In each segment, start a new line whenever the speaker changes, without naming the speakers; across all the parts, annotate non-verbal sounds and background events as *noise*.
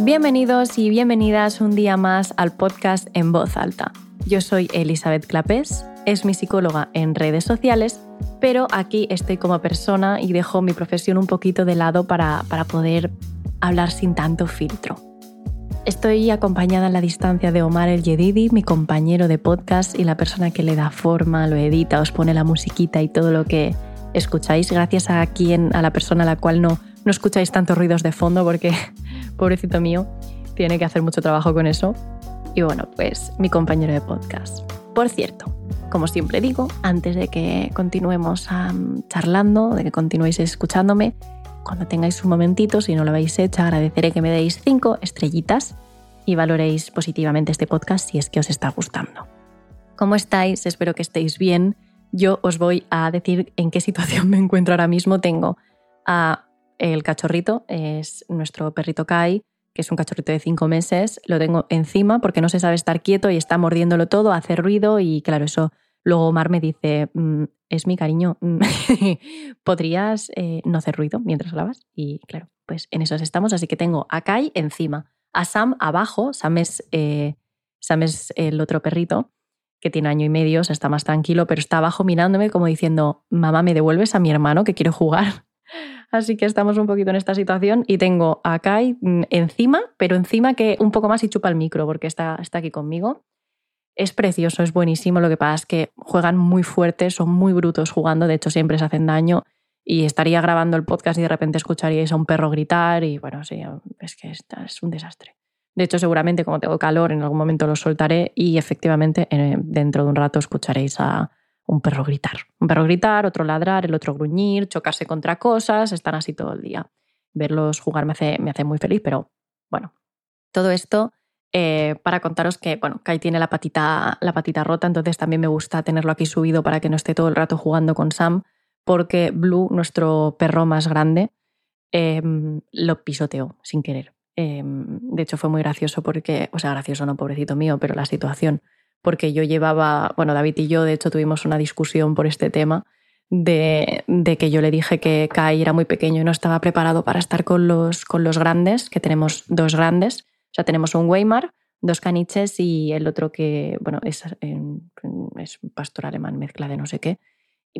Bienvenidos y bienvenidas un día más al podcast En Voz Alta. Yo soy Elizabeth Clapés, es mi psicóloga en redes sociales, pero aquí estoy como persona y dejo mi profesión un poquito de lado para, para poder hablar sin tanto filtro. Estoy acompañada en la distancia de Omar El Yedidi, mi compañero de podcast y la persona que le da forma, lo edita, os pone la musiquita y todo lo que escucháis, gracias a quien, a la persona a la cual no, no escucháis tantos ruidos de fondo porque *laughs* pobrecito mío, tiene que hacer mucho trabajo con eso. Y bueno, pues mi compañero de podcast. Por cierto, como siempre digo, antes de que continuemos charlando, de que continuéis escuchándome, cuando tengáis un momentito, si no lo habéis hecho, agradeceré que me deis cinco estrellitas y valoréis positivamente este podcast si es que os está gustando. ¿Cómo estáis? Espero que estéis bien. Yo os voy a decir en qué situación me encuentro ahora mismo. Tengo a el cachorrito es nuestro perrito Kai, que es un cachorrito de cinco meses. Lo tengo encima porque no se sabe estar quieto y está mordiéndolo todo, hace ruido y claro, eso luego Omar me dice, mm, es mi cariño, *laughs* ¿podrías eh, no hacer ruido mientras lavas? Y claro, pues en eso estamos, así que tengo a Kai encima, a Sam abajo, Sam es, eh, Sam es el otro perrito que tiene año y medio, o sea, está más tranquilo, pero está abajo mirándome como diciendo, mamá, ¿me devuelves a mi hermano que quiero jugar? *laughs* Así que estamos un poquito en esta situación y tengo a Kai mm, encima, pero encima que un poco más y chupa el micro porque está, está aquí conmigo. Es precioso, es buenísimo. Lo que pasa es que juegan muy fuertes, son muy brutos jugando, de hecho siempre se hacen daño. Y estaría grabando el podcast y de repente escucharíais a un perro gritar y bueno, sí, es que es un desastre. De hecho, seguramente como tengo calor, en algún momento lo soltaré y efectivamente eh, dentro de un rato escucharéis a, un perro gritar. Un perro gritar, otro ladrar, el otro gruñir, chocarse contra cosas, están así todo el día. Verlos jugar me hace, me hace muy feliz, pero bueno, todo esto eh, para contaros que, bueno, Kai tiene la patita, la patita rota, entonces también me gusta tenerlo aquí subido para que no esté todo el rato jugando con Sam, porque Blue, nuestro perro más grande, em, lo pisoteó sin querer. Em, de hecho, fue muy gracioso porque, o sea, gracioso no, pobrecito mío, pero la situación porque yo llevaba, bueno, David y yo de hecho tuvimos una discusión por este tema de, que yo le dije que Kai era muy pequeño y no estaba preparado para estar con los, con los grandes, que tenemos dos grandes, o sea, tenemos un Weimar, dos caniches y el otro que, bueno, es, un pastor alemán, mezcla de no sé qué.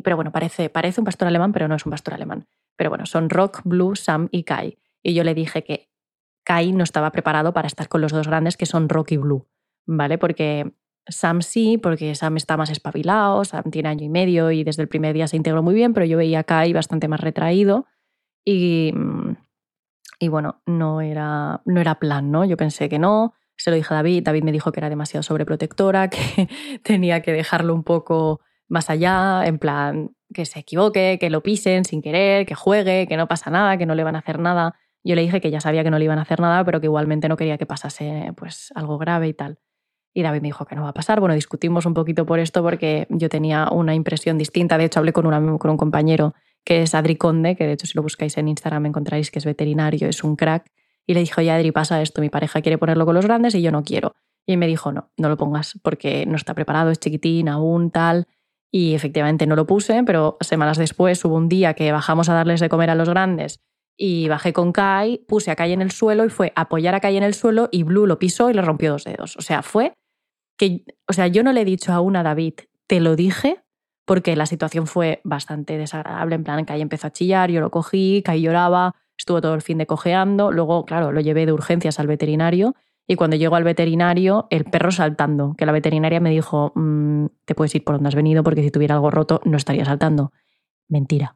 Pero bueno, parece, parece un pastor alemán, pero no es un pastor alemán. Pero bueno, son Rock, Blue, Sam y Kai. Y yo le dije que Kai no estaba preparado para estar con los dos grandes que son Rock y Blue, ¿vale? Porque Sam sí, porque Sam está más espabilado, Sam tiene año y medio y desde el primer día se integró muy bien, pero yo veía a Kai bastante más retraído y, y bueno, no era, no era plan, ¿no? Yo pensé que no, se lo dije a David, David me dijo que era demasiado sobreprotectora, *laughs* que tenía que dejarlo un poco más allá, en plan, que se equivoque, que lo pisen sin querer, que juegue, que no pasa nada, que no le van a hacer nada. Yo le dije que ya sabía que no le iban a hacer nada, pero que igualmente no quería que pasase pues algo grave y tal. Y David me dijo que no va a pasar. Bueno, discutimos un poquito por esto porque yo tenía una impresión distinta. De hecho, hablé con, con un compañero que es Adri Conde, que de hecho si lo buscáis en Instagram encontráis que es veterinario, es un crack. Y le dije, oye Adri, pasa esto, mi pareja quiere ponerlo con los grandes y yo no quiero. Y me dijo, no, no lo pongas porque no está preparado, es chiquitín, aún tal. Y efectivamente no lo puse, pero semanas después hubo un día que bajamos a darles de comer a los grandes y bajé con Kai, puse a Kai en el suelo y fue apoyar a Kai en el suelo y Blue lo pisó y le rompió dos dedos. O sea, fue que, o sea, yo no le he dicho aún a David, te lo dije, porque la situación fue bastante desagradable, en plan, Kai empezó a chillar, yo lo cogí, Kai lloraba, estuvo todo el fin de cojeando, luego, claro, lo llevé de urgencias al veterinario y cuando llegó al veterinario, el perro saltando, que la veterinaria me dijo, mm, te puedes ir por donde has venido porque si tuviera algo roto no estaría saltando. Mentira,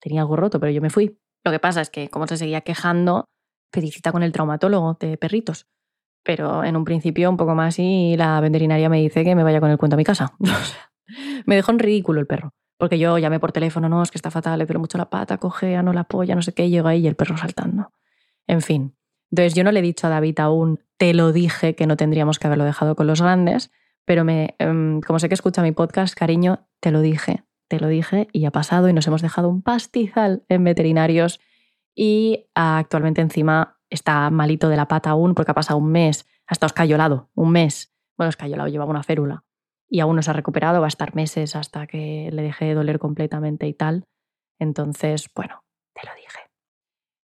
tenía algo roto, pero yo me fui. Lo que pasa es que como se seguía quejando, pedí cita con el traumatólogo de perritos pero en un principio un poco más y la veterinaria me dice que me vaya con el cuento a mi casa. *laughs* me dejó en ridículo el perro, porque yo llamé por teléfono, no, es que está fatal, le duele mucho la pata, cojea, no la polla, no sé qué, y llega ahí y el perro saltando. En fin. Entonces yo no le he dicho a David aún, te lo dije que no tendríamos que haberlo dejado con los grandes, pero me, em, como sé que escucha mi podcast, cariño, te lo dije, te lo dije y ha pasado y nos hemos dejado un pastizal en veterinarios y actualmente encima está malito de la pata aún porque ha pasado un mes, ha estado escayolado, un mes. Bueno, escayolado, llevaba una férula y aún no se ha recuperado, va a estar meses hasta que le deje de doler completamente y tal. Entonces, bueno, te lo dije.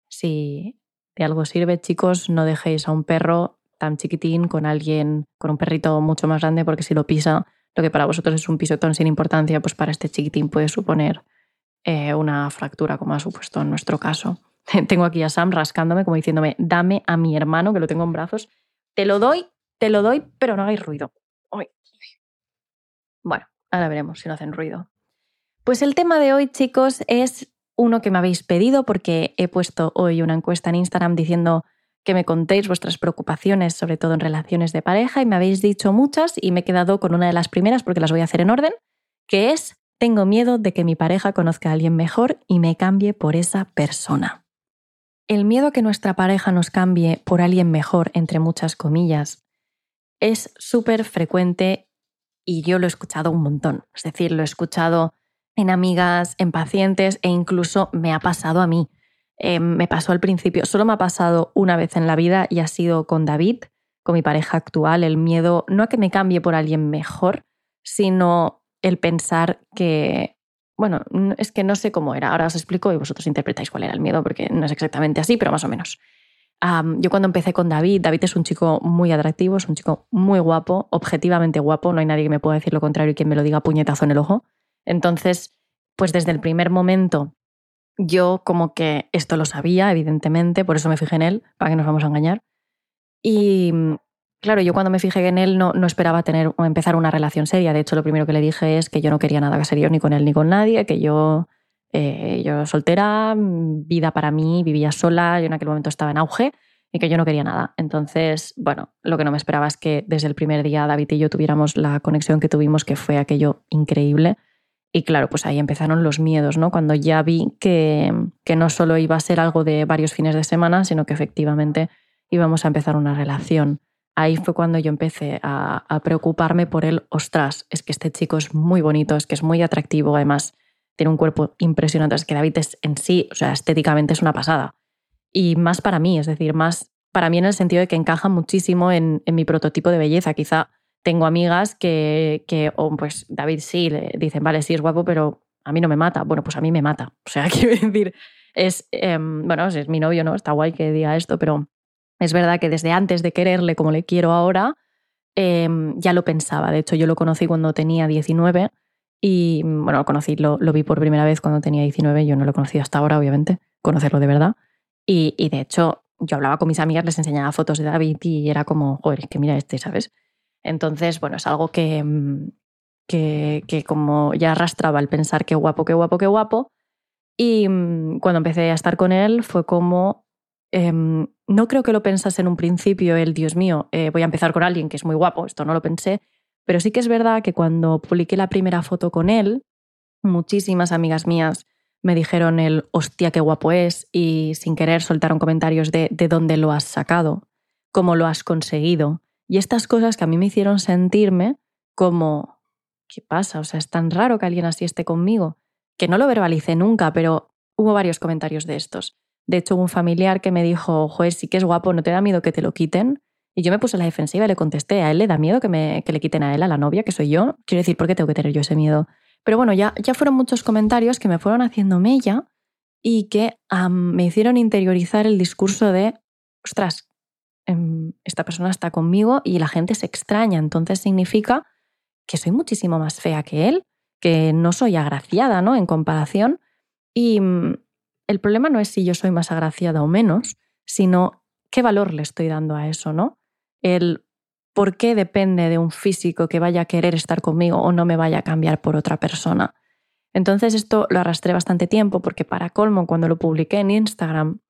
Si, de algo sirve, chicos, no dejéis a un perro tan chiquitín con alguien, con un perrito mucho más grande, porque si lo pisa, lo que para vosotros es un pisotón sin importancia, pues para este chiquitín puede suponer eh, una fractura, como ha supuesto en nuestro caso. *laughs* tengo aquí a Sam rascándome, como diciéndome, dame a mi hermano, que lo tengo en brazos. Te lo doy, te lo doy, pero no hagáis ruido. Bueno, ahora veremos si no hacen ruido. Pues el tema de hoy, chicos, es uno que me habéis pedido porque he puesto hoy una encuesta en Instagram diciendo que me contéis vuestras preocupaciones, sobre todo en relaciones de pareja, y me habéis dicho muchas y me he quedado con una de las primeras porque las voy a hacer en orden, que es, tengo miedo de que mi pareja conozca a alguien mejor y me cambie por esa persona. El miedo a que nuestra pareja nos cambie por alguien mejor, entre muchas comillas, es súper frecuente y yo lo he escuchado un montón. Es decir, lo he escuchado en amigas, en pacientes e incluso me ha pasado a mí. Eh, me pasó al principio, solo me ha pasado una vez en la vida y ha sido con David, con mi pareja actual, el miedo no a que me cambie por alguien mejor, sino el pensar que, bueno, es que no sé cómo era, ahora os explico y vosotros interpretáis cuál era el miedo, porque no es exactamente así, pero más o menos yo cuando empecé con David, David es un chico muy atractivo, es un chico muy guapo, objetivamente guapo, no hay nadie que me pueda decir lo contrario y que me lo diga puñetazo en el ojo. Entonces, pues desde el primer momento yo como que esto lo sabía, evidentemente, por eso me fijé en él, para que nos vamos a engañar. Y claro, yo cuando me fijé en él no, no esperaba tener o empezar una relación seria. De hecho, lo primero que le dije es que yo no quería nada serio ni con él ni con nadie, que yo eh, yo soltera, vida para mí, vivía sola, yo en aquel momento estaba en auge y que yo no quería nada. Entonces, bueno, lo que no me esperaba es que desde el primer día David y yo tuviéramos la conexión que tuvimos, que fue aquello increíble. Y claro, pues ahí empezaron los miedos, ¿no? Cuando ya vi que, que no solo iba a ser algo de varios fines de semana, sino que efectivamente íbamos a empezar una relación. Ahí fue cuando yo empecé a, preocuparme por él. Ostras, es que este chico es muy bonito, es que es muy atractivo, además tiene un cuerpo impresionante. Es que David es, en sí, o sea, estéticamente es una pasada. Y más para mí, es decir, más para mí en el sentido de que encaja muchísimo en, mi prototipo de belleza. Quizá tengo amigas que, que o pues David sí, le dicen, vale, sí es guapo, pero a mí no me mata. Bueno, pues a mí me mata. O sea, *laughs* quiero decir, es, em, bueno, es mi novio, ¿no? Está guay que diga esto, pero es verdad que desde antes de quererle como le quiero ahora, em, ya lo pensaba. De hecho, yo lo conocí cuando tenía 19 y bueno, lo conocí, lo, vi por primera vez cuando tenía 19, yo no lo he conocido hasta ahora, obviamente, conocerlo de verdad. Y, y, de hecho, yo hablaba con mis amigas, les enseñaba fotos de David y era como, joder, es que mira este, ¿sabes? Entonces, bueno, es algo que, mm, que, que como ya arrastraba el pensar qué guapo, qué guapo, qué guapo. Y mm, cuando empecé a estar con él fue como, em, no creo que lo pensase en un principio, el Dios mío, eh, voy a empezar con alguien que es muy guapo, esto no lo pensé, pero sí que es verdad que cuando publiqué la primera foto con él, muchísimas amigas mías me dijeron el hostia, qué guapo es y sin querer soltaron comentarios de de dónde lo has sacado, cómo lo has conseguido. Y estas cosas que a mí me hicieron sentirme como, ¿qué pasa? O sea, es tan raro que alguien así esté conmigo, que no lo verbalicé nunca, pero hubo varios comentarios de estos. De hecho, hubo un familiar que me dijo, joder, sí que es guapo, ¿no te da miedo que te lo quiten? Y yo me puse a la defensiva y le contesté, a él le da miedo que, me, que le quiten a él, a la novia, que soy yo. Quiero decir, ¿por qué tengo que tener yo ese miedo? Pero bueno, ya, ya fueron muchos comentarios que me fueron haciendo mella y que me hicieron interiorizar el discurso de, ostras, esta persona está conmigo y la gente se extraña, entonces significa que soy muchísimo más fea que él, que no soy agraciada, ¿no? En comparación. Y mm, el problema no es si yo soy más agraciada o menos, sino qué valor le estoy dando a eso, ¿no? el por qué depende de un físico que vaya a querer estar conmigo o no me vaya a cambiar por otra persona. Entonces esto lo arrastré bastante tiempo porque para colmo cuando lo publiqué en Instagram,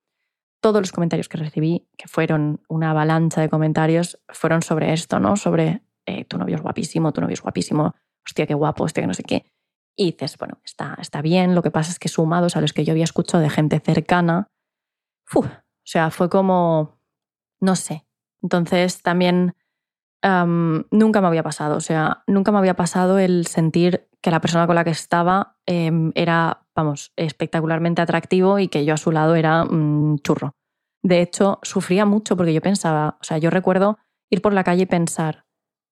todos los comentarios que recibí, que fueron una avalancha de comentarios, fueron sobre esto, ¿no? Sobre eh, tu novio es guapísimo, tu novio es guapísimo, hostia, qué guapo, hostia, que no sé qué. Y dices, bueno, está, está bien, lo que pasa es que sumados a los que yo había escuchado de gente cercana, o sea, fue como, no sé, entonces también nunca me había pasado, o sea, nunca me había pasado el sentir que la persona con la que estaba em, era, vamos, espectacularmente atractivo y que yo a su lado era un churro. De hecho, sufría mucho porque yo pensaba, o sea, yo recuerdo ir por la calle y pensar,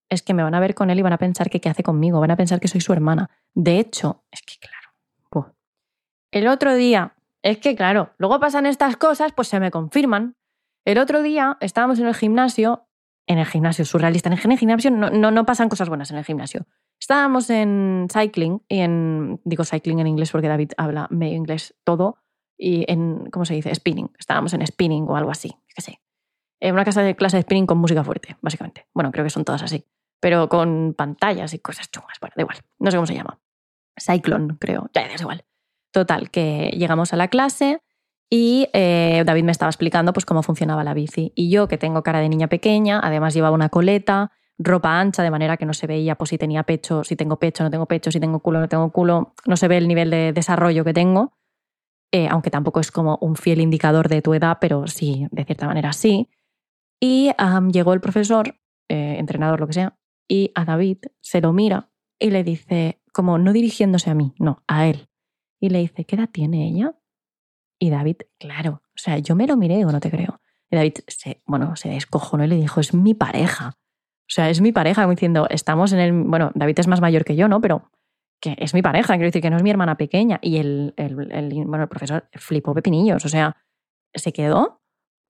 es que me van a ver con él y van a pensar que qué hace conmigo, van a pensar que soy su hermana. De hecho, es que claro, el otro día es que claro, luego pasan estas cosas, pues se me confirman. El otro día estábamos en el gimnasio, en el gimnasio surrealista, en el gimnasio no, no, no pasan cosas buenas en el gimnasio. Estábamos en cycling, y en, digo cycling en inglés porque David habla medio inglés todo, y en, ¿cómo se dice? Spinning. Estábamos en spinning o algo así, qué sé. En una casa de clase de spinning con música fuerte, básicamente. Bueno, creo que son todas así. Pero con pantallas y cosas chungas. Bueno, da igual. No sé cómo se llama. Cyclone, creo. Ya, es igual. Total, que llegamos a la clase y eh, David me estaba explicando pues, cómo funcionaba la bici. Y yo, que tengo cara de niña pequeña, además llevaba una coleta, ropa ancha, de manera que no se veía pues, si tenía pecho, si tengo pecho, no tengo pecho, si tengo culo, no tengo culo. No se ve el nivel de desarrollo que tengo. Eh, aunque tampoco es como un fiel indicador de tu edad, pero sí, de cierta manera sí. Y llegó el profesor, eh, entrenador, lo que sea, y a David se lo mira y le dice, como no dirigiéndose a mí, no, a él. Y le dice, ¿qué edad tiene ella? Y David, claro, o sea, yo me lo miré o no te creo. Y David, se, bueno, se descojonó y le dijo, es mi pareja. O sea, es mi pareja, diciendo, estamos en el. Bueno, David es más mayor que yo, ¿no? Pero que es mi pareja, quiero decir que no es mi hermana pequeña. Y el, el, bueno, el profesor flipó pepinillos, o sea, se quedó.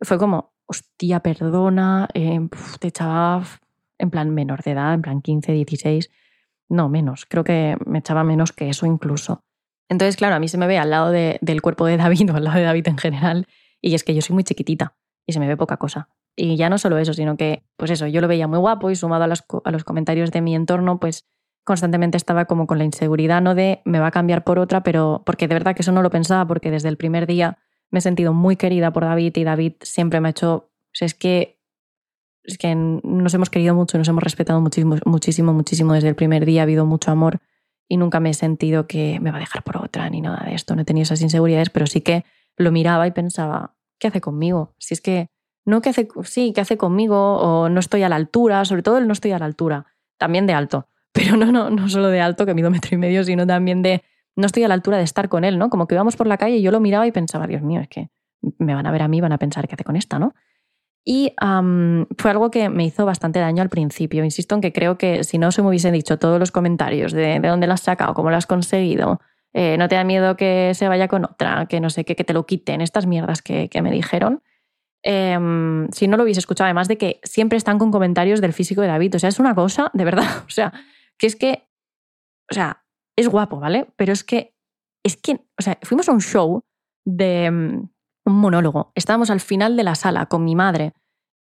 Fue como, hostia, perdona, eh, te echaba en plan menor de edad, en plan 15, 16. No, menos, creo que me echaba menos que eso incluso. Entonces, claro, a mí se me ve al lado del cuerpo de David *laughs* o al lado de David en general, y es que yo soy muy chiquitita y se me ve poca cosa. Y ya no solo eso, sino que, pues eso, yo lo veía muy guapo y sumado a los, a los comentarios de mi entorno, pues constantemente estaba como con la inseguridad, no de me va a cambiar por otra, pero porque de verdad que eso no lo pensaba, porque desde el primer día me he sentido muy querida por David y David siempre me ha hecho, es que, es que nos hemos querido mucho, nos hemos respetado muchísimo, muchísimo, muchísimo desde el primer día, ha habido mucho amor y nunca me he sentido que me va a dejar por otra ni nada de esto, no he tenido esas inseguridades, pero sí que lo miraba y pensaba, ¿qué hace conmigo? Si es que, no, ¿qué hace? Sí, ¿qué hace conmigo? O no estoy a la altura, sobre todo el no estoy a la altura, también de alto *laughs* pero no, no, no solo de alto, que mido metro y medio, sino también de no estoy a la altura de estar con él, ¿no? Como que íbamos por la calle y yo lo miraba y pensaba, Dios mío, es que me van a ver a mí, van a pensar qué hace con esta, ¿no? Y fue algo que me hizo bastante daño al principio. Insisto en que creo que si no se me hubiesen dicho todos los comentarios de, de dónde lo has sacado, cómo lo has conseguido, eh, no te da miedo que se vaya con otra, que no sé qué, que te lo quiten, estas mierdas que, me dijeron. Em, si no lo hubiese escuchado, además de que siempre están con comentarios del físico de David. O sea, es una cosa, de verdad. *laughs* O sea, que es que, o sea, es guapo, ¿vale? Pero es que, es que, o sea, fuimos a un show de mm, un monólogo. Estábamos al final de la sala con mi madre,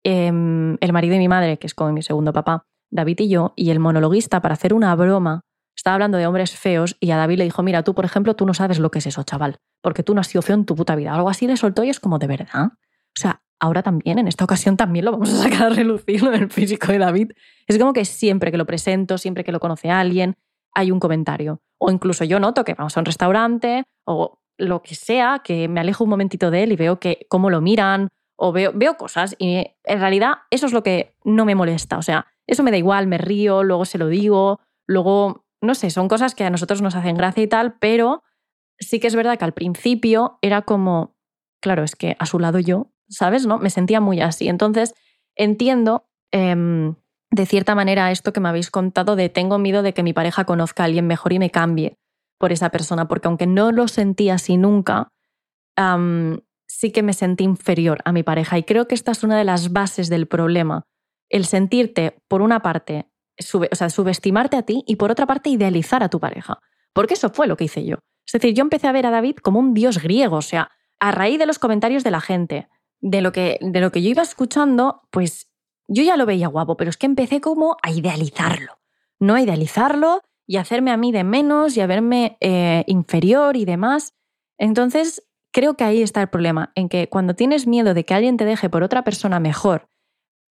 em, el marido de mi madre, que es como mi segundo papá, David y yo, y el monologuista, para hacer una broma, estaba hablando de hombres feos y a David le dijo, mira, tú, por ejemplo, tú no sabes lo que es eso, chaval, porque tú no has sido feo en tu puta vida. Algo así le soltó y es como, ¿de verdad? O sea, ahora también, en esta ocasión también lo vamos a sacar a relucir, lo del físico de David. Es como que siempre que lo presento, siempre que lo conoce alguien, hay un comentario. O incluso yo noto que vamos a un restaurante o lo que sea, que me alejo un momentito de él y veo que cómo lo miran o veo, veo cosas y en realidad eso es lo que no me molesta. O sea, eso me da igual, me río, luego se lo digo, luego, no sé, son cosas que a nosotros nos hacen gracia y tal, pero sí que es verdad que al principio era como, claro, es que a su lado yo ¿sabes? ¿No? Me sentía muy así. Entonces, entiendo em, de cierta manera esto que me habéis contado de tengo miedo de que mi pareja conozca a alguien mejor y me cambie por esa persona, porque aunque no lo sentí así nunca, sí que me sentí inferior a mi pareja. Y creo que esta es una de las bases del problema. El sentirte, por una parte, o sea, subestimarte a ti y por otra parte, idealizar a tu pareja. Porque eso fue lo que hice yo. Es decir, yo empecé a ver a David como un dios griego, o sea, a raíz de los comentarios de la gente, de lo que, de lo que yo iba escuchando, pues yo ya lo veía guapo, pero es que empecé como a idealizarlo, no a idealizarlo y a hacerme a mí de menos y a verme eh, inferior y demás. Entonces, creo que ahí está el problema, en que cuando tienes miedo de que alguien te deje por otra persona mejor,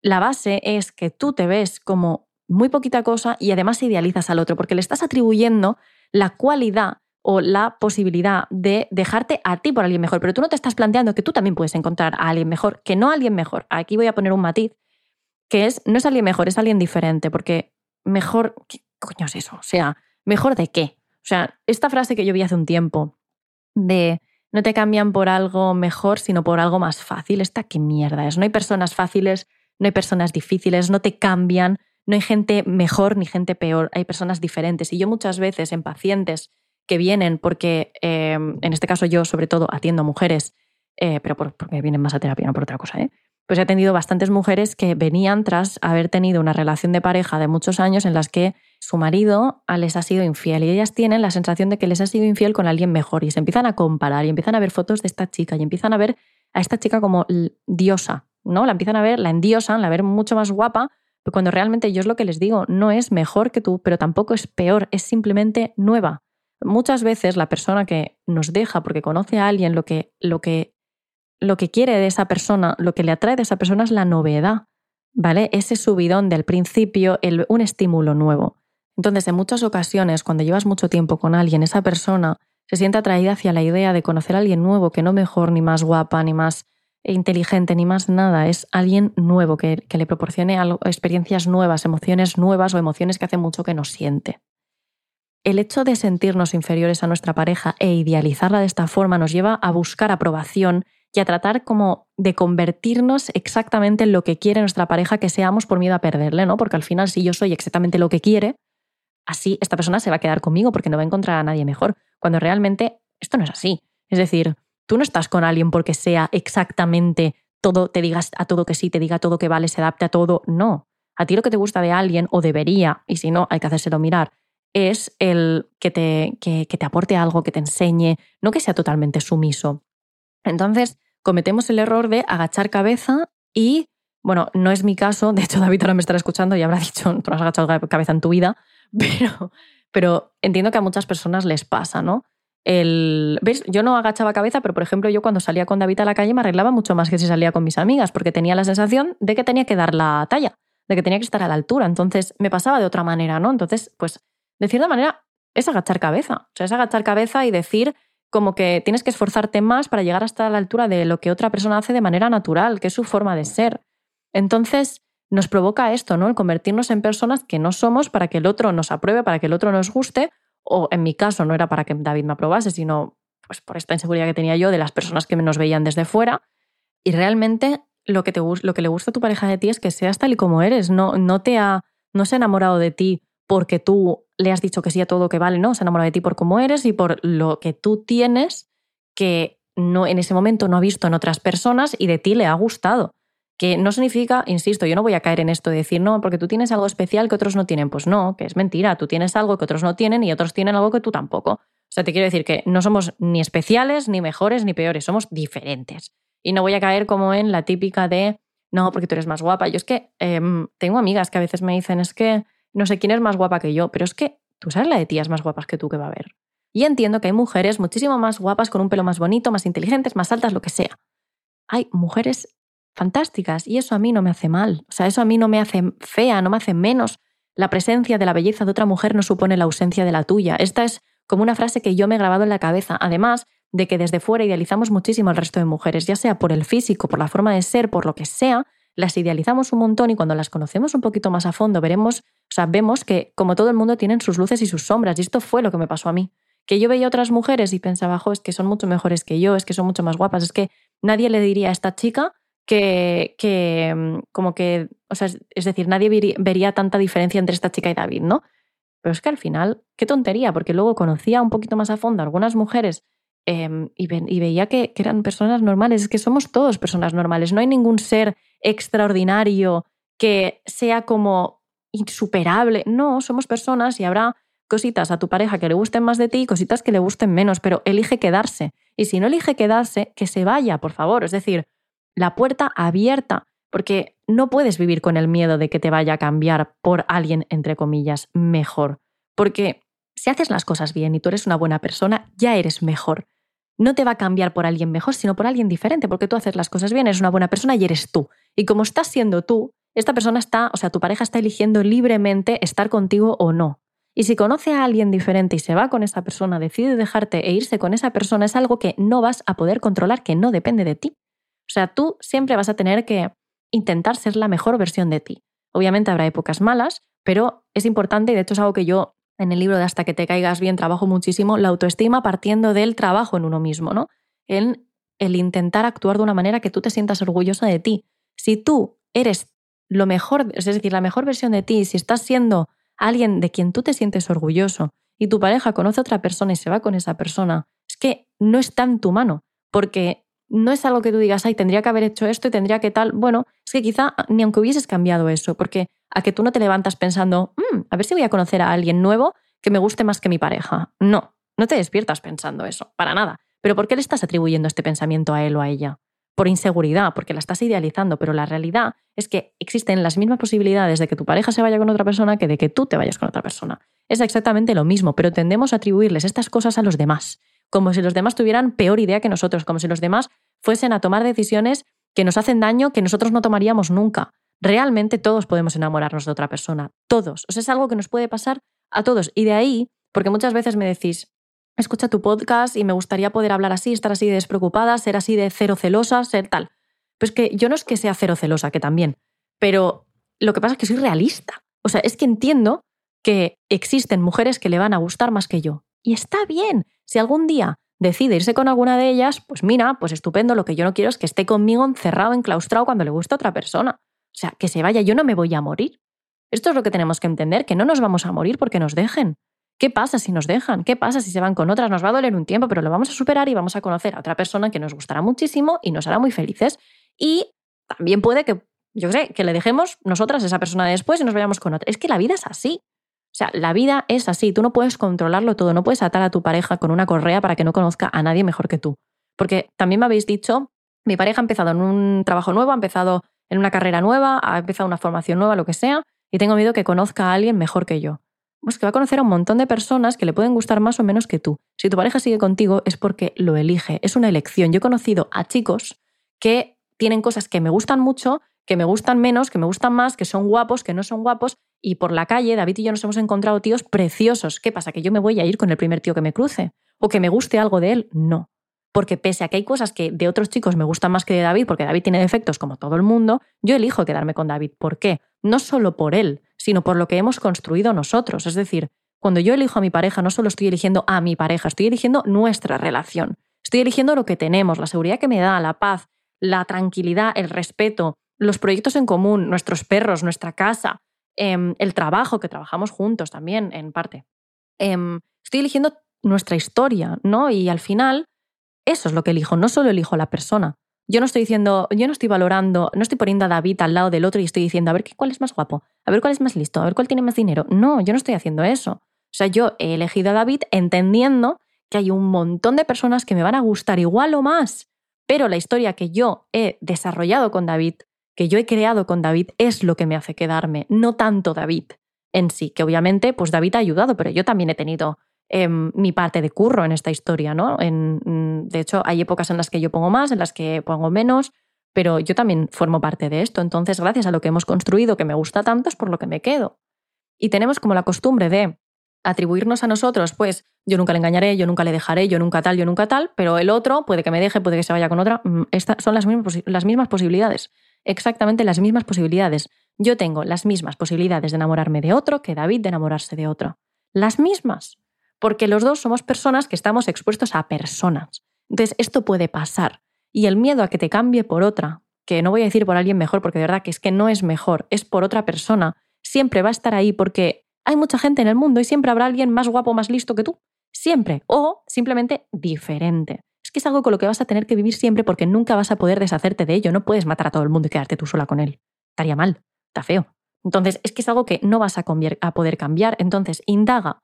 la base es que tú te ves como muy poquita cosa y además idealizas al otro, porque le estás atribuyendo la cualidad o la posibilidad de dejarte a ti por alguien mejor, pero tú no te estás planteando que tú también puedes encontrar a alguien mejor, que no a alguien mejor. Aquí voy a poner un matiz, que es, no es alguien mejor, es alguien diferente, porque mejor, ¿qué coño es eso? O sea, ¿mejor de qué? O sea, esta frase que yo vi hace un tiempo de no te cambian por algo mejor, sino por algo más fácil, esta qué mierda es. No hay personas fáciles, no hay personas difíciles, no te cambian, no hay gente mejor ni gente peor, hay personas diferentes. Y yo muchas veces en pacientes que vienen porque, eh, en este caso yo sobre todo atiendo mujeres, eh, pero porque vienen más a terapia, no por otra cosa, ¿eh? pues he atendido bastantes mujeres que venían tras haber tenido una relación de pareja de muchos años en las que su marido les ha sido infiel y ellas tienen la sensación de que les ha sido infiel con alguien mejor y se empiezan a comparar y empiezan a ver fotos de esta chica y empiezan a ver a esta chica como diosa, ¿no? La empiezan a ver, la endiosan, la ver mucho más guapa, cuando realmente yo es lo que les digo, no es mejor que tú, pero tampoco es peor, es simplemente nueva. Muchas veces la persona que nos deja porque conoce a alguien lo que, lo que lo que quiere de esa persona, lo que le atrae de esa persona es la novedad, ¿vale? Ese subidón del principio, un estímulo nuevo. Entonces, en muchas ocasiones, cuando llevas mucho tiempo con alguien, esa persona se siente atraída hacia la idea de conocer a alguien nuevo, que no mejor, ni más guapa, ni más inteligente, ni más nada. Es alguien nuevo que, que le proporcione experiencias nuevas, emociones nuevas o emociones que hace mucho que no siente. El hecho de sentirnos inferiores a nuestra pareja e idealizarla de esta forma nos lleva a buscar aprobación y a tratar como de convertirnos exactamente en lo que quiere nuestra pareja que seamos por miedo a perderle, ¿no? Porque al final si yo soy exactamente lo que quiere, así esta persona se va a quedar conmigo porque no va a encontrar a nadie mejor, cuando realmente esto no es así. Es decir, tú no estás con alguien porque sea exactamente todo, te digas a todo que sí, te diga todo que vale, se adapte a todo, no. A ti lo que te gusta de alguien, o debería, y si no, hay que hacérselo mirar, es el que te, que te aporte algo, que te enseñe, no que sea totalmente sumiso. Entonces, cometemos el error de agachar cabeza y, bueno, no es mi caso, de hecho David ahora me estará escuchando y habrá dicho, tú no has agachado cabeza en tu vida, *laughs* pero, pero entiendo que a muchas personas les pasa, ¿no? Yo no agachaba cabeza, pero por ejemplo yo cuando salía con David a la calle me arreglaba mucho más que si salía con mis amigas, porque tenía la sensación de que tenía que dar la talla, de que tenía que estar a la altura, entonces me pasaba de otra manera, ¿no? Entonces, pues, de cierta manera, es agachar cabeza, o sea, es agachar cabeza y decir, como que tienes que esforzarte más para llegar hasta la altura de lo que otra persona hace de manera natural, que es su forma de ser. Entonces, nos provoca esto, ¿no? El convertirnos en personas que no somos para que el otro nos apruebe, para que el otro nos guste, o en mi caso no era para que David me aprobase, sino pues por esta inseguridad que tenía yo de las personas que nos veían desde fuera. Y realmente lo que, te, lo que le gusta a tu pareja de ti es que seas tal y como eres, no, no te ha, no se ha enamorado de ti porque tú le has dicho que sí a todo que vale, ¿no? Se ha enamorado de ti por cómo eres y por lo que tú tienes que no, en ese momento no ha visto en otras personas y de ti le ha gustado. Que no significa, insisto, yo no voy a caer en esto de decir, no, porque tú tienes algo especial que otros no tienen. Pues no, que es mentira. Tú tienes algo que otros no tienen y otros tienen algo que tú tampoco. O sea, te quiero decir que no somos ni especiales, ni mejores, ni peores, somos diferentes. Y no voy a caer como en la típica de, no, porque tú eres más guapa. Yo es que em, tengo amigas que a veces me dicen, es que no sé quién es más guapa que yo, pero es que tú sabes la de tías más guapas que tú que va a haber. Y entiendo que hay mujeres muchísimo más guapas, con un pelo más bonito, más inteligentes, más altas, lo que sea. Hay mujeres fantásticas y eso a mí no me hace mal. O sea, eso a mí no me hace fea, no me hace menos. La presencia de la belleza de otra mujer no supone la ausencia de la tuya. Esta es como una frase que yo me he grabado en la cabeza. Además de que desde fuera idealizamos muchísimo al resto de mujeres, ya sea por el físico, por la forma de ser, por lo que sea, las idealizamos un montón y cuando las conocemos un poquito más a fondo, veremos, o sea, vemos que como todo el mundo tienen sus luces y sus sombras. Y esto fue lo que me pasó a mí. Que yo veía otras mujeres y pensaba, jo, es que son mucho mejores que yo, es que son mucho más guapas, es que nadie le diría a esta chica que, que mm, como que, o sea, es decir, nadie vería tanta diferencia entre esta chica y David, ¿no? Pero es que al final, qué tontería, porque luego conocía un poquito más a fondo a algunas mujeres Em, y, veía que, eran personas normales. Es que somos todos personas normales. No hay ningún ser extraordinario que sea como insuperable. No, somos personas y habrá cositas a tu pareja que le gusten más de ti y cositas que le gusten menos, pero elige quedarse. Y si no elige quedarse, que se vaya, por favor. Es decir, la puerta abierta, porque no puedes vivir con el miedo de que te vaya a cambiar por alguien, entre comillas, mejor. Porque si haces las cosas bien y tú eres una buena persona, ya eres mejor no te va a cambiar por alguien mejor, sino por alguien diferente, porque tú haces las cosas bien, eres una buena persona y eres tú. Y como estás siendo tú, esta persona está, o sea, tu pareja está eligiendo libremente estar contigo o no. Y si conoce a alguien diferente y se va con esa persona, decide dejarte e irse con esa persona, es algo que no vas a poder controlar, que no depende de ti. O sea, tú siempre vas a tener que intentar ser la mejor versión de ti. Obviamente habrá épocas malas, pero es importante, y de hecho es algo que yo en el libro de Hasta que te caigas bien trabajo muchísimo la autoestima partiendo del trabajo en uno mismo, ¿no? En el intentar actuar de una manera que tú te sientas orgullosa de ti. Si tú eres lo mejor, es decir, la mejor versión de ti, si estás siendo alguien de quien tú te sientes orgulloso y tu pareja conoce a otra persona y se va con esa persona, es que no está en tu mano, porque no es algo que tú digas, ay, tendría que haber hecho esto y tendría que tal. Bueno, es que quizá ni aunque hubieses cambiado eso, porque a que tú no te levantas pensando, mm, a ver si voy a conocer a alguien nuevo que me guste más que mi pareja. No, no te despiertas pensando eso, para nada. Pero ¿por qué le estás atribuyendo este pensamiento a él o a ella? Por inseguridad, porque la estás idealizando, pero la realidad es que existen las mismas posibilidades de que tu pareja se vaya con otra persona que de que tú te vayas con otra persona. Es exactamente lo mismo, pero tendemos a atribuirles estas cosas a los demás como si los demás tuvieran peor idea que nosotros, como si los demás fuesen a tomar decisiones que nos hacen daño que nosotros no tomaríamos nunca. Realmente todos podemos enamorarnos de otra persona, todos. O sea, es algo que nos puede pasar a todos. Y de ahí, porque muchas veces me decís, escucha tu podcast y me gustaría poder hablar así, estar así de despreocupada, ser así de cero celosa, ser tal. Pues que yo no es que sea cero celosa, que también, pero lo que pasa es que soy realista. O sea, es que entiendo que existen mujeres que le van a gustar más que yo. Y está bien. Si algún día decide irse con alguna de ellas, pues mira, pues estupendo, lo que yo no quiero es que esté conmigo encerrado, enclaustrado cuando le gusta a otra persona. O sea, que se vaya, yo no me voy a morir. Esto es lo que tenemos que entender, que no nos vamos a morir porque nos dejen. ¿Qué pasa si nos dejan? ¿Qué pasa si se van con otras? Nos va a doler un tiempo, pero lo vamos a superar y vamos a conocer a otra persona que nos gustará muchísimo y nos hará muy felices. Y también puede que, yo sé, que le dejemos nosotras a esa persona después y nos vayamos con otra. Es que la vida es así. O sea, la vida es así, tú no puedes controlarlo todo, no puedes atar a tu pareja con una correa para que no conozca a nadie mejor que tú. Porque también me habéis dicho, mi pareja ha empezado en un trabajo nuevo, ha empezado en una carrera nueva, ha empezado una formación nueva, lo que sea, y tengo miedo que conozca a alguien mejor que yo. Pues que va a conocer a un montón de personas que le pueden gustar más o menos que tú. Si tu pareja sigue contigo es porque lo elige, es una elección. Yo he conocido a chicos que tienen cosas que me gustan mucho, que me gustan menos, que me gustan más, que son guapos, que no son guapos, y por la calle David y yo nos hemos encontrado tíos preciosos. ¿Qué pasa? ¿Que yo me voy a ir con el primer tío que me cruce? ¿O que me guste algo de él? No. Porque pese a que hay cosas que de otros chicos me gustan más que de David, porque David tiene defectos como todo el mundo, yo elijo quedarme con David. ¿Por qué? No solo por él, sino por lo que hemos construido nosotros. Es decir, cuando yo elijo a mi pareja, no solo estoy eligiendo a mi pareja, estoy eligiendo nuestra relación. Estoy eligiendo lo que tenemos, la seguridad que me da, la paz, la tranquilidad, el respeto, los proyectos en común, nuestros perros, nuestra casa, em, el trabajo, que trabajamos juntos también, en parte. Em, estoy eligiendo nuestra historia, ¿no? Y al final, eso es lo que elijo, no solo elijo a la persona. Yo no estoy diciendo, yo no estoy valorando, no estoy poniendo a David al lado del otro y estoy diciendo, a ver cuál es más guapo, a ver cuál es más listo, a ver cuál tiene más dinero. No, yo no estoy haciendo eso. O sea, yo he elegido a David entendiendo que hay un montón de personas que me van a gustar igual o más, pero la historia que yo he desarrollado con David que yo he creado con David es lo que me hace quedarme, no tanto David en sí, que obviamente pues David ha ayudado, pero yo también he tenido em, mi parte de curro en esta historia, ¿no? En, mm, de hecho, hay épocas en las que yo pongo más, en las que pongo menos, pero yo también formo parte de esto. Entonces, gracias a lo que hemos construido, que me gusta tanto, es por lo que me quedo. Y tenemos como la costumbre de atribuirnos a nosotros, pues yo nunca le engañaré, yo nunca le dejaré, yo nunca tal, yo nunca tal, pero el otro puede que me deje, puede que se vaya con otra. Mm, estas son las mismas, las mismas posibilidades exactamente las mismas posibilidades. Yo tengo las mismas posibilidades de enamorarme de otro que David de enamorarse de otro. Las mismas. Porque los dos somos personas que estamos expuestos a personas. Entonces, esto puede pasar. Y el miedo a que te cambie por otra, que no voy a decir por alguien mejor, porque de verdad que es que no es mejor, es por otra persona, siempre va a estar ahí porque hay mucha gente en el mundo y siempre habrá alguien más guapo, más listo que tú. Siempre. O simplemente diferente es que es algo con lo que vas a tener que vivir siempre porque nunca vas a poder deshacerte de ello. No puedes matar a todo el mundo y quedarte tú sola con él. Estaría mal, está feo. Entonces, es que es algo que no vas a, a poder cambiar. Entonces, indaga,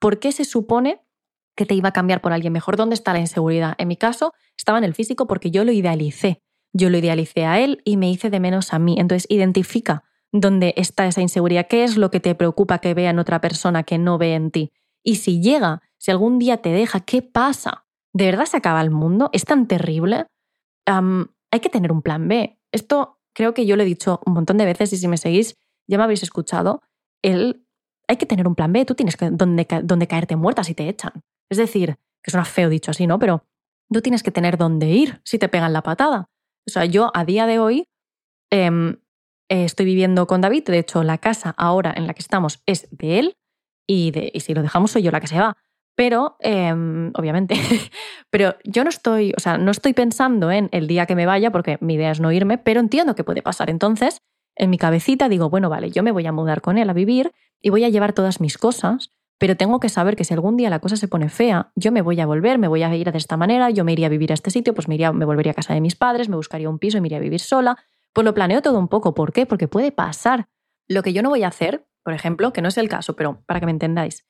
¿por qué se supone que te iba a cambiar por alguien mejor? ¿Dónde está la inseguridad? En mi caso, estaba en el físico porque yo lo idealicé. Yo lo idealicé a él y me hice de menos a mí. Entonces, identifica dónde está esa inseguridad, qué es lo que te preocupa que vea en otra persona que no ve en ti. Y si llega, si algún día te deja, ¿qué pasa? ¿De verdad se acaba el mundo? ¿Es tan terrible? hay que tener un plan B. Esto creo que yo lo he dicho un montón de veces y si me seguís ya me habéis escuchado. El, hay que tener un plan B. Tú tienes que, donde, caerte muerta si te echan. Es decir, que suena feo dicho así, ¿no? Pero tú tienes que tener dónde ir si te pegan la patada. O sea, yo a día de hoy em, estoy viviendo con David. De hecho, la casa ahora en la que estamos es de él y, y si lo dejamos soy yo la que se va. Pero, em, obviamente, *laughs* pero yo no estoy, o sea, no estoy pensando en el día que me vaya, porque mi idea es no irme, pero entiendo que puede pasar. Entonces, en mi cabecita digo, bueno, vale, yo me voy a mudar con él a vivir y voy a llevar todas mis cosas, pero tengo que saber que si algún día la cosa se pone fea, yo me voy a volver, me voy a ir de esta manera, yo me iría a vivir a este sitio, pues me, iría, me volvería a casa de mis padres, me buscaría un piso y me iría a vivir sola. Pues lo planeo todo un poco. ¿Por qué? Porque puede pasar. Lo que yo no voy a hacer, por ejemplo, que no es el caso, pero para que me entendáis,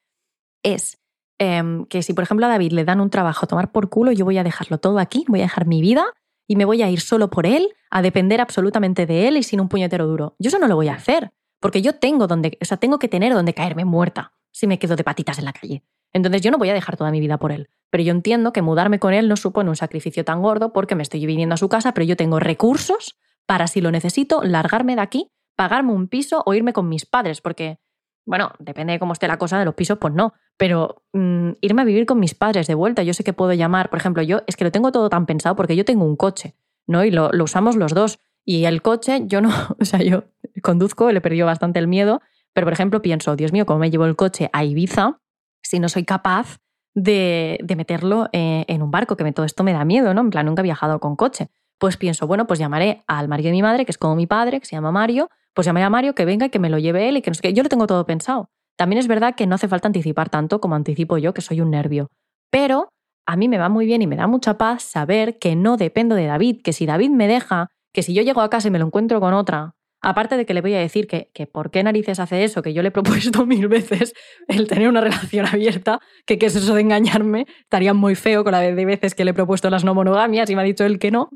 es em, que si, por ejemplo, a David le dan un trabajo a tomar por culo, yo voy a dejarlo todo aquí, voy a dejar mi vida y me voy a ir solo por él, a depender absolutamente de él y sin un puñetero duro. Yo eso no lo voy a hacer, porque yo tengo donde, o sea, tengo que tener donde caerme muerta si me quedo de patitas en la calle. Entonces yo no voy a dejar toda mi vida por él. Pero yo entiendo que mudarme con él no supone un sacrificio tan gordo porque me estoy viniendo a su casa, pero yo tengo recursos para, si lo necesito, largarme de aquí, pagarme un piso o irme con mis padres, porque, bueno, depende de cómo esté la cosa de los pisos, pues no, pero mm, irme a vivir con mis padres de vuelta, yo sé que puedo llamar, por ejemplo, yo es que lo tengo todo tan pensado porque yo tengo un coche, ¿no? Y lo, usamos los dos. Y el coche, yo no, *laughs* o sea, yo conduzco, le he perdido bastante el miedo pero, por ejemplo, pienso, Dios mío, ¿cómo me llevo el coche a Ibiza si no soy capaz de, meterlo eh, en un barco? Que todo esto me da miedo, ¿no? En plan, nunca he viajado con coche. Pues pienso, bueno, pues llamaré al marido de mi madre, que es como mi padre, que se llama Mario, pues llamaré a Mario que venga y que me lo lleve él y que no sé qué. Yo lo tengo todo pensado. También es verdad que no hace falta anticipar tanto como anticipo yo, que soy un nervio. Pero a mí me va muy bien y me da mucha paz saber que no dependo de David, que si David me deja, que si yo llego a casa y me lo encuentro con otra, Aparte de que le voy a decir que, que, por qué narices hace eso, que yo le he *laughs* propuesto mil veces el tener una relación abierta, que es eso de engañarme, estaría muy feo con la de veces que le he propuesto las no monogamias y me ha dicho él que no,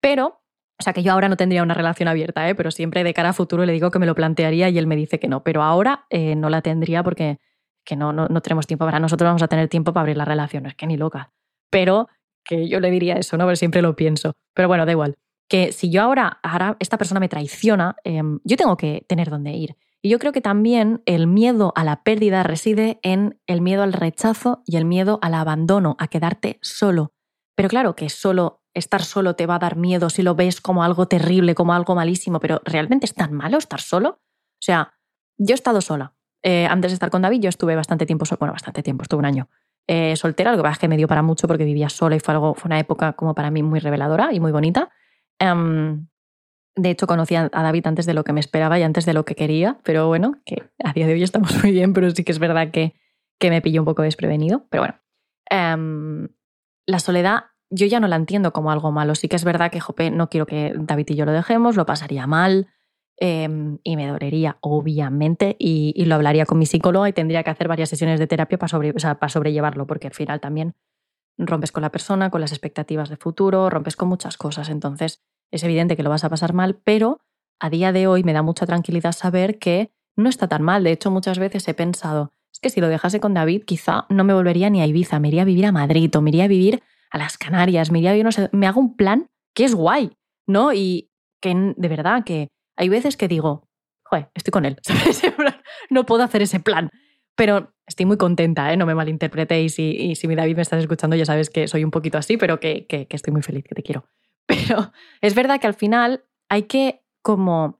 pero, o sea que yo ahora no tendría una relación abierta, ¿eh? pero siempre de cara a futuro le digo que me lo plantearía y él me dice que no, pero ahora eh, no la tendría porque que no, no, no tenemos tiempo para nosotros, vamos a tener tiempo para abrir la relación, es que ni loca, pero que yo le diría eso, ¿no? Pero siempre lo pienso, pero bueno, da igual que si yo ahora, ahora esta persona me traiciona, em, yo tengo que tener dónde ir. Y yo creo que también el miedo a la pérdida reside en el miedo al rechazo y el miedo al abandono, a quedarte solo. Pero claro que solo estar solo te va a dar miedo si lo ves como algo terrible, como algo malísimo, pero ¿realmente es tan malo estar solo? O sea, yo he estado sola. Eh, antes de estar con David, yo estuve bastante tiempo, bueno, bastante tiempo, estuve un año eh, soltera, lo que pasa es que me dio para mucho porque vivía sola y fue algo, fue una época como para mí muy reveladora y muy bonita. Em, de hecho, conocí a David antes de lo que me esperaba y antes de lo que quería, pero bueno, que a día de hoy estamos *laughs* muy bien, pero sí que es verdad que, que me pilló un poco desprevenido. Pero bueno, em, la soledad yo ya no la entiendo como algo malo. Sí que es verdad que, jope, no quiero que David y yo lo dejemos, lo pasaría mal em, y me dolería, obviamente, y, lo hablaría con mi psicóloga y tendría que hacer varias sesiones de terapia para, para sobrellevarlo, porque al final también rompes con la persona, con las expectativas de futuro, rompes con muchas cosas. Entonces, es evidente que lo vas a pasar mal, pero a día de hoy me da mucha tranquilidad saber que no está tan mal. De hecho, muchas veces he pensado, es que si lo dejase con David, quizá no me volvería ni a Ibiza, me iría a vivir a Madrid o me iría a vivir a las Canarias, me iría a vivir, no sé, me hago un plan que es guay, ¿no? Y que de verdad que hay veces que digo, joder, estoy con él, *laughs* no puedo hacer ese plan. Pero estoy muy contenta, ¿eh? no me malinterpretéis y, si mi David me estás escuchando ya sabes que soy un poquito así, pero que, que, estoy muy feliz, que te quiero. *laughs* Pero es verdad que al final hay que como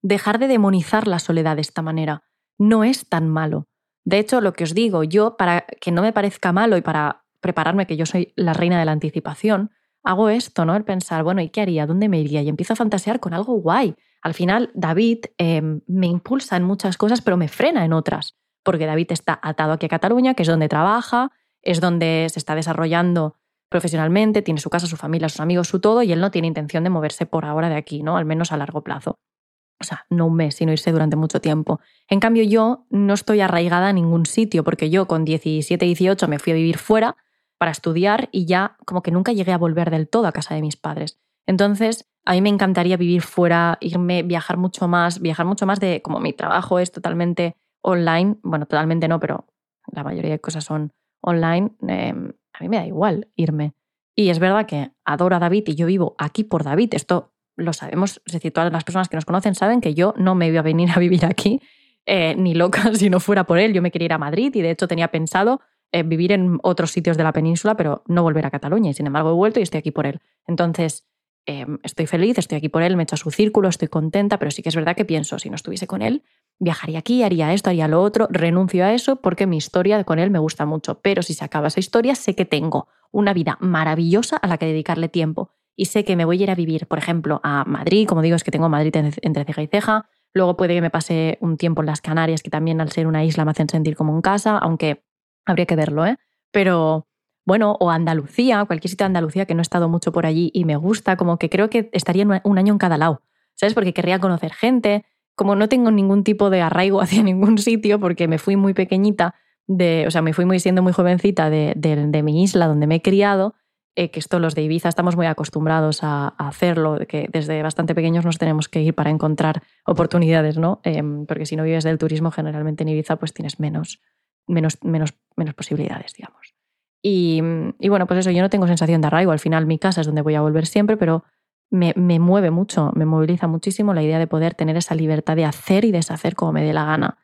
dejar de demonizar la soledad de esta manera. No es tan malo. De hecho, lo que os digo, yo para que no me parezca malo y para prepararme que yo soy la reina de la anticipación, hago esto, ¿no? El pensar, bueno, ¿y qué haría? ¿Dónde me iría? Y empiezo a fantasear con algo guay. Al final, David eh, me impulsa en muchas cosas, pero me frena en otras porque David está atado aquí a Cataluña, que es donde trabaja, es donde se está desarrollando profesionalmente, tiene su casa, su familia, sus amigos, su todo, y él no tiene intención de moverse por ahora de aquí, ¿no? Al menos a largo plazo. O sea, no un mes, sino irse durante mucho tiempo. En cambio, yo no estoy arraigada a ningún sitio, porque yo con 17, 18 me fui a vivir fuera para estudiar y ya como que nunca llegué a volver del todo a casa de mis padres. Entonces, a mí me encantaría vivir fuera, irme, viajar mucho más, viajar mucho más de como mi trabajo es totalmente online, bueno, totalmente no, pero la mayoría de cosas son online, em, a mí me da igual irme. Y es verdad que adoro a David y yo vivo aquí por David. Esto lo sabemos, es decir, todas las personas que nos conocen saben que yo no me iba a venir a vivir aquí eh, ni loca *laughs* si no fuera por él. Yo me quería ir a Madrid y de hecho tenía pensado eh, vivir en otros sitios de la península, pero no volver a Cataluña. Y sin embargo he vuelto y estoy aquí por él. Entonces, em, estoy feliz, estoy aquí por él, me he hecho a su círculo, estoy contenta, pero sí que es verdad que pienso, si no estuviese con él, viajaría aquí, haría esto, haría lo otro, renuncio a eso porque mi historia con él me gusta mucho, pero si se acaba esa historia sé que tengo una vida maravillosa a la que dedicarle tiempo y sé que me voy a ir a vivir, por ejemplo, a Madrid, como digo, es que tengo Madrid entre ceja y ceja, Luego puede que me pase un tiempo en las Canarias, que también al ser una isla me hacen sentir como en casa, aunque habría que verlo, ¿eh? Pero bueno, o Andalucía, cualquier sitio de Andalucía que no he estado mucho por allí y me gusta, como que creo que estaría un año en cada lado, ¿sabes? Porque querría conocer gente, como no tengo ningún tipo de arraigo *laughs* hacia ningún sitio, porque me fui muy pequeñita, de, o sea, me fui muy siendo muy jovencita de, de, mi isla donde me he criado, eh, que esto los de Ibiza estamos muy acostumbrados a, hacerlo, que desde bastante pequeños nos tenemos que ir para encontrar oportunidades, ¿no? Em, porque si no vives del turismo, generalmente en Ibiza pues tienes menos, menos, menos, menos posibilidades, digamos. Y, y, bueno, pues eso, yo no tengo sensación de arraigo, al final mi casa es donde voy a volver siempre, pero me, me, mueve mucho, me moviliza muchísimo la idea de poder tener esa libertad de hacer y deshacer como me dé la gana.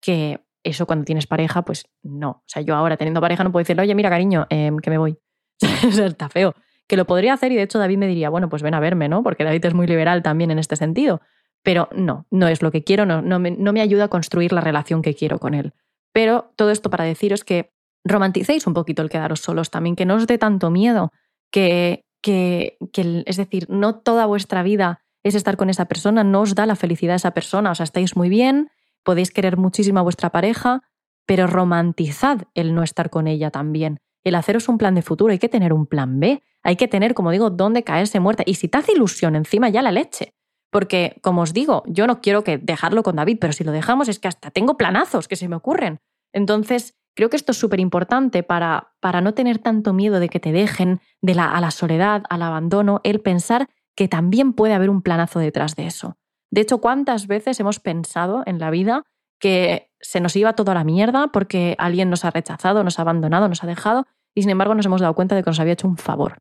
Que eso cuando tienes pareja, pues no. O sea, yo ahora teniendo pareja no puedo decirle, oye, mira, cariño, em, que me voy. *laughs* está feo. Que lo podría hacer y de hecho David me diría, bueno, pues ven a verme, ¿no? Porque David es muy liberal también en este sentido. Pero no, no es lo que quiero, no, no, me, no me ayuda a construir la relación que quiero con él. Pero todo esto para deciros que romanticéis un poquito el quedaros solos también, que no os dé tanto miedo, que, que, que, es decir, no toda vuestra vida es estar con esa persona, no os da la felicidad esa persona, o sea, estáis muy bien, podéis querer muchísimo a vuestra pareja, pero romantizad el no estar con ella también. El haceros un plan de futuro, hay que tener un plan B, hay que tener, como digo, dónde caerse muerta. Y si te hace ilusión encima, ya la leche. Porque, como os digo, yo no quiero que dejarlo con David, pero si lo dejamos es que hasta tengo planazos que se me ocurren. Entonces, creo que esto es súper importante para, para no tener tanto miedo de que te dejen, de la, a la soledad, al abandono, el pensar que también puede haber un planazo detrás de eso. De hecho, ¿cuántas veces hemos pensado en la vida que se nos iba todo a la mierda porque alguien nos ha rechazado, nos ha abandonado, nos ha dejado y sin embargo nos hemos dado cuenta de que nos había hecho un favor?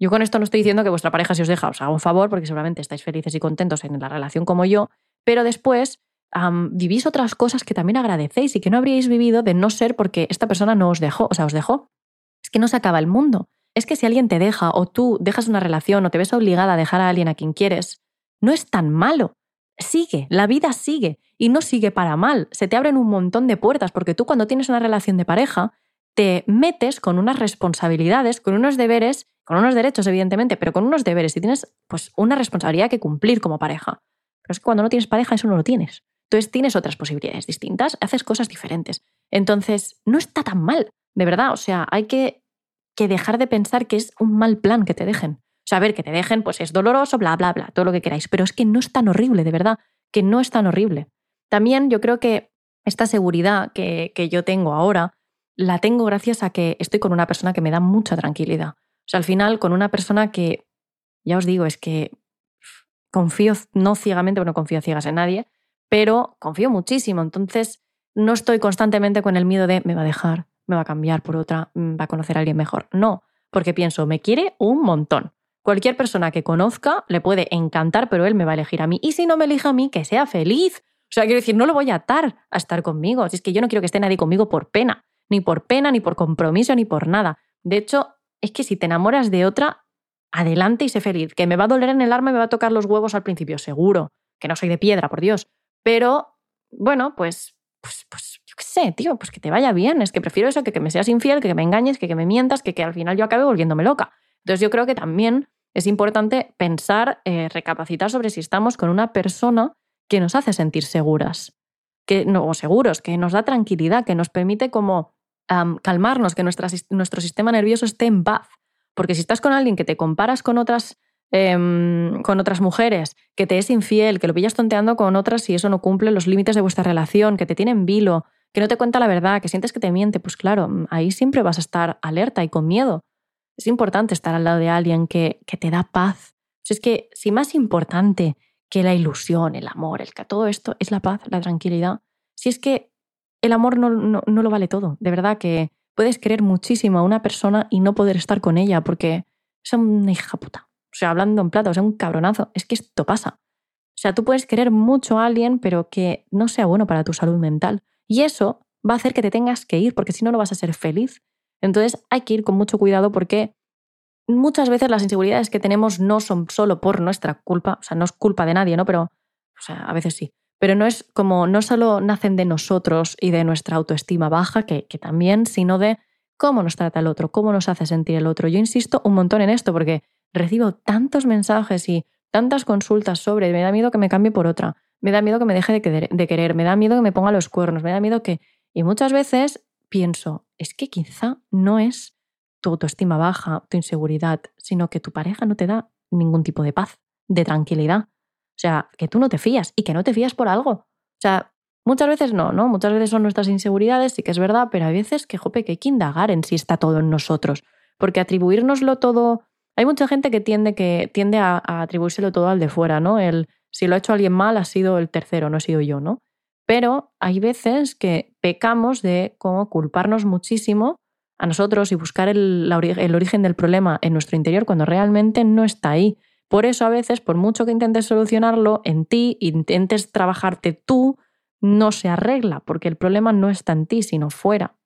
Yo con esto no estoy diciendo que vuestra pareja si os deja os haga un favor porque seguramente estáis felices y contentos en la relación como yo, pero después vivís otras cosas que también agradecéis y que no habríais vivido de no ser porque esta persona no os dejó, o sea, os dejó. Es que no se acaba el mundo. Es que si alguien te deja o tú dejas una relación o te ves obligada a dejar a alguien a quien quieres, no es tan malo sigue, la vida sigue y no sigue para mal. Se te abren un montón de puertas porque tú cuando tienes una relación de pareja te metes con unas responsabilidades, con unos deberes, con unos derechos evidentemente, pero con unos deberes y tienes pues una responsabilidad que cumplir como pareja. Pero es que cuando no tienes pareja eso no lo tienes. Entonces tienes otras posibilidades distintas, haces cosas diferentes. Entonces no está tan mal, de verdad. O sea, hay que, que dejar de pensar que es un mal plan que te dejen saber que te dejen, pues es doloroso, bla, bla, bla, todo lo que queráis. Pero es que no es tan horrible, de verdad, que no es tan horrible. También yo creo que esta seguridad que, que yo tengo ahora, la tengo gracias a que estoy con una persona que me da mucha tranquilidad. O sea, al final, con una persona que, ya os digo, es que confío, no ciegamente, bueno, confío ciegas en nadie, pero confío muchísimo. Entonces, no estoy constantemente con el miedo de me va a dejar, me va a cambiar por otra, mm, va a conocer a alguien mejor. No, porque pienso, me quiere un montón. Cualquier persona que conozca le puede encantar, pero él me va a elegir a mí. Y si no me elige a mí, que sea feliz. O sea, quiero decir, no lo voy a atar a estar conmigo. Si es que yo no quiero que esté nadie conmigo por pena. Ni por pena, ni por compromiso, ni por nada. De hecho, es que si te enamoras de otra, adelante y sé feliz. Que me va a doler en el arma y me va a tocar los huevos al principio, seguro. Que no soy de piedra, por Dios. Pero, bueno, pues, pues, pues yo qué sé, tío, pues que te vaya bien. Es que prefiero eso que que me seas infiel, que, que me engañes, que que me mientas, que que al final yo acabe volviéndome loca. Entonces yo creo que también es importante pensar, eh, recapacitar sobre si estamos con una persona que nos hace sentir seguras, que, no, o seguros, que nos da tranquilidad, que nos permite como calmarnos, que nuestro sistema nervioso esté en paz. Porque si estás con alguien que te comparas con otras, em, con otras mujeres, que te es infiel, que lo pillas tonteando con otras y eso no cumple los límites de vuestra relación, que te tiene en vilo, que no te cuenta la verdad, que sientes que te miente, pues claro, ahí siempre vas a estar alerta y con miedo. Es importante estar al lado de alguien que, que te da paz. es que si más importante que la ilusión, el amor, el todo esto es la paz, la tranquilidad, si es que el amor no, no, no lo vale todo. De verdad que puedes querer muchísimo a una persona y no poder estar con ella porque es una hija puta. O sea, hablando en plata, o sea, un cabronazo. Es que esto pasa. O sea, tú puedes querer mucho a alguien, pero que no sea bueno para tu salud mental. Y eso va a hacer que te tengas que ir, porque si no, no vas a ser feliz. Entonces hay que ir con mucho cuidado porque muchas veces las inseguridades que tenemos no son solo por nuestra culpa, o sea, no es culpa de nadie, ¿no? Pero, o sea, a veces sí. Pero no es como, no solo nacen de nosotros y de nuestra autoestima baja, que, que también, sino de cómo nos trata el otro, cómo nos hace sentir el otro. Yo insisto un montón en esto porque recibo tantos mensajes y tantas consultas sobre, me da miedo que me cambie por otra, me da miedo que me deje de querer, me da miedo que me ponga los cuernos, me da miedo que... Y muchas veces pienso, es que quizá no es tu autoestima baja, tu inseguridad, sino que tu pareja no te da ningún tipo de paz, de tranquilidad. O sea, que tú no te fías y que no te fías por algo. O sea, muchas veces no, ¿no? Muchas veces son nuestras inseguridades, sí que es verdad, pero hay veces que, jope, que hay que indagar en si está todo en nosotros. Porque atribuírnoslo todo. Hay mucha gente que tiende, que tiende a, atribuírselo todo al de fuera, ¿no? El si lo ha hecho alguien mal, ha sido el tercero, no he sido yo, ¿no? Pero hay veces que pecamos de como culparnos muchísimo a nosotros y buscar el, origen del problema en nuestro interior cuando realmente no está ahí. Por eso a veces, por mucho que intentes solucionarlo en ti, intentes trabajarte tú, no se arregla, porque el problema no está en ti, sino fuera.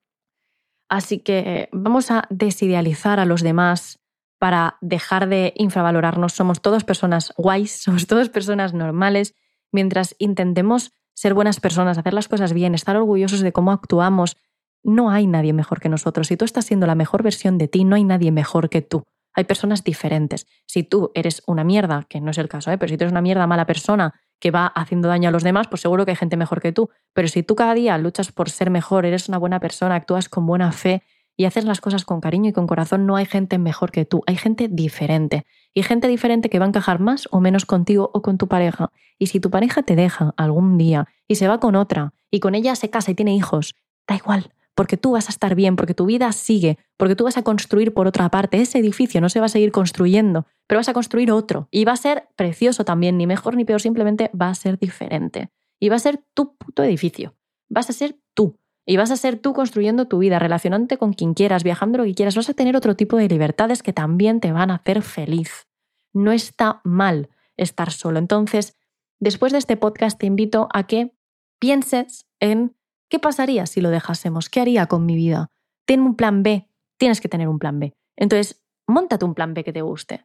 Así que vamos a desidealizar a los demás para dejar de infravalorarnos. Somos todas personas guays, *laughs* somos todas personas normales, mientras intentemos ser buenas personas, hacer las cosas bien, estar orgullosos de cómo actuamos. No hay nadie mejor que nosotros. Si tú estás siendo la mejor versión de ti, no hay nadie mejor que tú. Hay personas diferentes. Si tú eres una mierda, que no es el caso, ¿eh? pero si tú eres una mierda mala persona que va haciendo daño a los demás, pues seguro que hay gente mejor que tú. Pero si tú cada día luchas por ser mejor, eres una buena persona, actúas con buena fe y haces las cosas con cariño y con corazón, no hay gente mejor que tú, hay gente diferente. Y gente diferente que va a encajar más o menos contigo o con tu pareja. Y si tu pareja te deja algún día y se va con otra y con ella se casa y tiene hijos, da igual, porque tú vas a estar bien, porque tu vida sigue, porque tú vas a construir por otra parte. Ese edificio no se va a seguir construyendo, pero vas a construir otro. Y va a ser precioso también, ni mejor ni peor, simplemente va a ser diferente. Y va a ser tu puto edificio. Vas a ser tú. Y vas a ser tú construyendo tu vida, relacionándote con quien quieras, viajando lo que quieras. Vas a tener otro tipo de libertades que también te van a hacer feliz. No está mal estar solo. Entonces, después de este podcast te invito a que pienses en ¿Qué pasaría si lo dejásemos? ¿Qué haría con mi vida? Ten un plan B. Tienes que tener un plan B. Entonces, montate un plan B que te guste.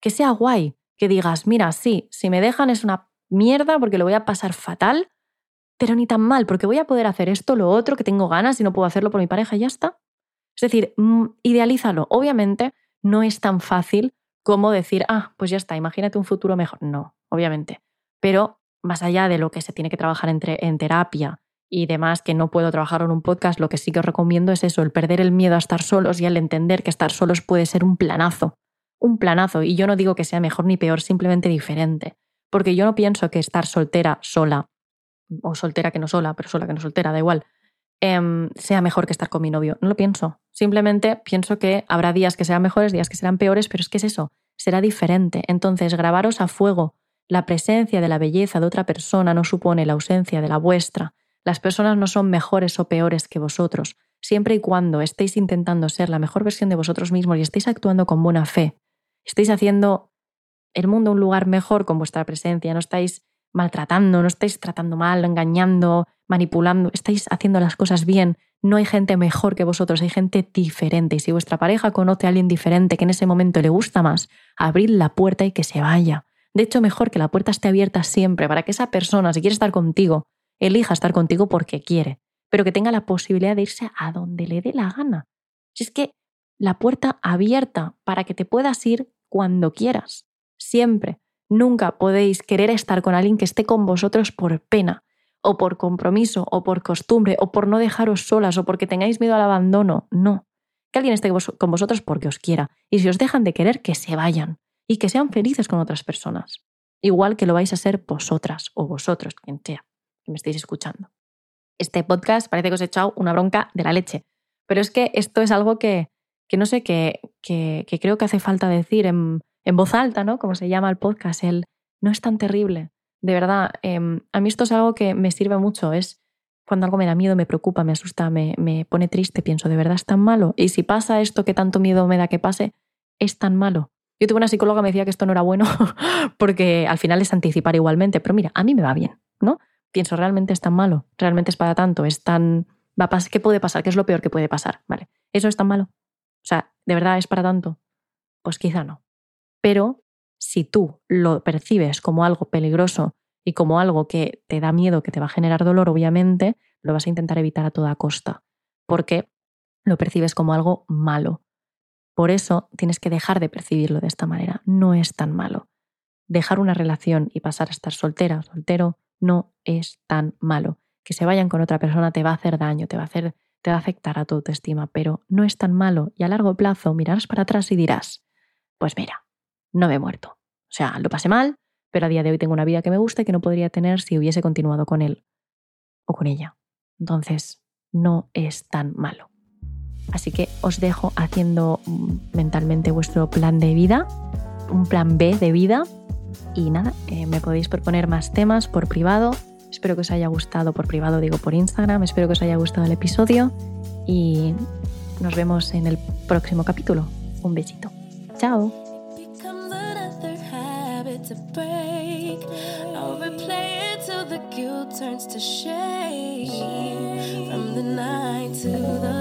Que sea guay. Que digas, mira, sí, si me dejan es una mierda porque lo voy a pasar fatal, pero ni tan mal porque voy a poder hacer esto, lo otro, que tengo ganas y no puedo hacerlo por mi pareja y ya está. Es decir, mm, idealízalo. Obviamente, no es tan fácil como decir, ah, pues ya está, imagínate un futuro mejor. No, obviamente. Pero más allá de lo que se tiene que trabajar entre, en terapia y demás que no puedo trabajar en un podcast, lo que sí que os recomiendo es eso, el perder el miedo a estar solos y el entender que estar solos puede ser un planazo. Un planazo. Y yo no digo que sea mejor ni peor, simplemente diferente. Porque yo no pienso que estar soltera sola, o soltera que no sola, pero sola que no soltera, da igual, em, sea mejor que estar con mi novio. No lo pienso. Simplemente pienso que habrá días que serán mejores, días que serán peores, pero es que es eso, será diferente. Entonces, grabaros a fuego. La presencia de la belleza de otra persona no supone la ausencia de la vuestra. Las personas no son mejores o peores que vosotros, siempre y cuando estéis intentando ser la mejor versión de vosotros mismos y estéis actuando con buena fe. Estáis haciendo el mundo un lugar mejor con vuestra presencia, no estáis maltratando, no estáis tratando mal, engañando, manipulando, estáis haciendo las cosas bien. No hay gente mejor que vosotros, hay gente diferente. Y si vuestra pareja conoce a alguien diferente que en ese momento le gusta más, abrid la puerta y que se vaya. De hecho, mejor que la puerta esté abierta siempre para que esa persona, si quiere estar contigo, elija estar contigo porque quiere, pero que tenga la posibilidad de irse a donde le dé la gana. Si es que la puerta abierta para que te puedas ir cuando quieras, siempre. Nunca podéis querer estar con alguien que esté con vosotros por pena, o por compromiso, o por costumbre, o por no dejaros solas, o porque tengáis miedo al abandono. No. Que alguien esté con vosotros porque os quiera. Y si os dejan de querer, que se vayan. Y que sean felices con otras personas. Igual que lo vais a ser vosotras o vosotros, quien sea me estáis escuchando. Este podcast parece que os he echado una bronca de la leche, pero es que esto es algo que, que no sé, que, que, creo que hace falta decir en, en, voz alta, ¿no? Como se llama el podcast, el no es tan terrible. De verdad, em, a mí esto es algo que me sirve mucho, es cuando algo me da miedo, me preocupa, me asusta, me, me pone triste, pienso, ¿de verdad es tan malo? Y si pasa esto que tanto miedo me da que pase, es tan malo. Yo tuve una psicóloga que me decía que esto no era bueno *laughs* porque al final es anticipar igualmente, pero mira, a mí me va bien, ¿no? pienso, ¿realmente es tan malo? ¿Realmente es para tanto? ¿Es tan... Va a ¿Qué puede pasar? ¿Qué es lo peor que puede pasar? Vale. ¿Eso es tan malo? O sea, ¿de verdad es para tanto? Pues quizá no. Pero si tú lo percibes como algo peligroso y como algo que te da miedo, que te va a generar dolor, obviamente, lo vas a intentar evitar a toda costa, porque lo percibes como algo malo. Por eso tienes que dejar de percibirlo de esta manera. No es tan malo. dejar una relación y pasar a estar soltera o soltero no es tan malo. Que se vayan con otra persona te va a hacer daño, te va a, hacer, te va a afectar a tu autoestima, pero no es tan malo y a largo plazo mirarás para atrás y dirás, pues mira, no me he muerto. O sea, lo pasé mal, pero a día de hoy tengo una vida que me gusta y que no podría tener si hubiese continuado con él o con ella. Entonces, no es tan malo. Así que os dejo haciendo mm, mentalmente vuestro plan de vida, un plan B de vida. Y nada, eh, me podéis proponer más temas por privado. Espero que os haya gustado por privado, digo por Instagram. Espero que os haya gustado el episodio y nos vemos en el próximo capítulo. Un besito. Chao. to break. I'll replay it till the guilt turns to shame. From the night to the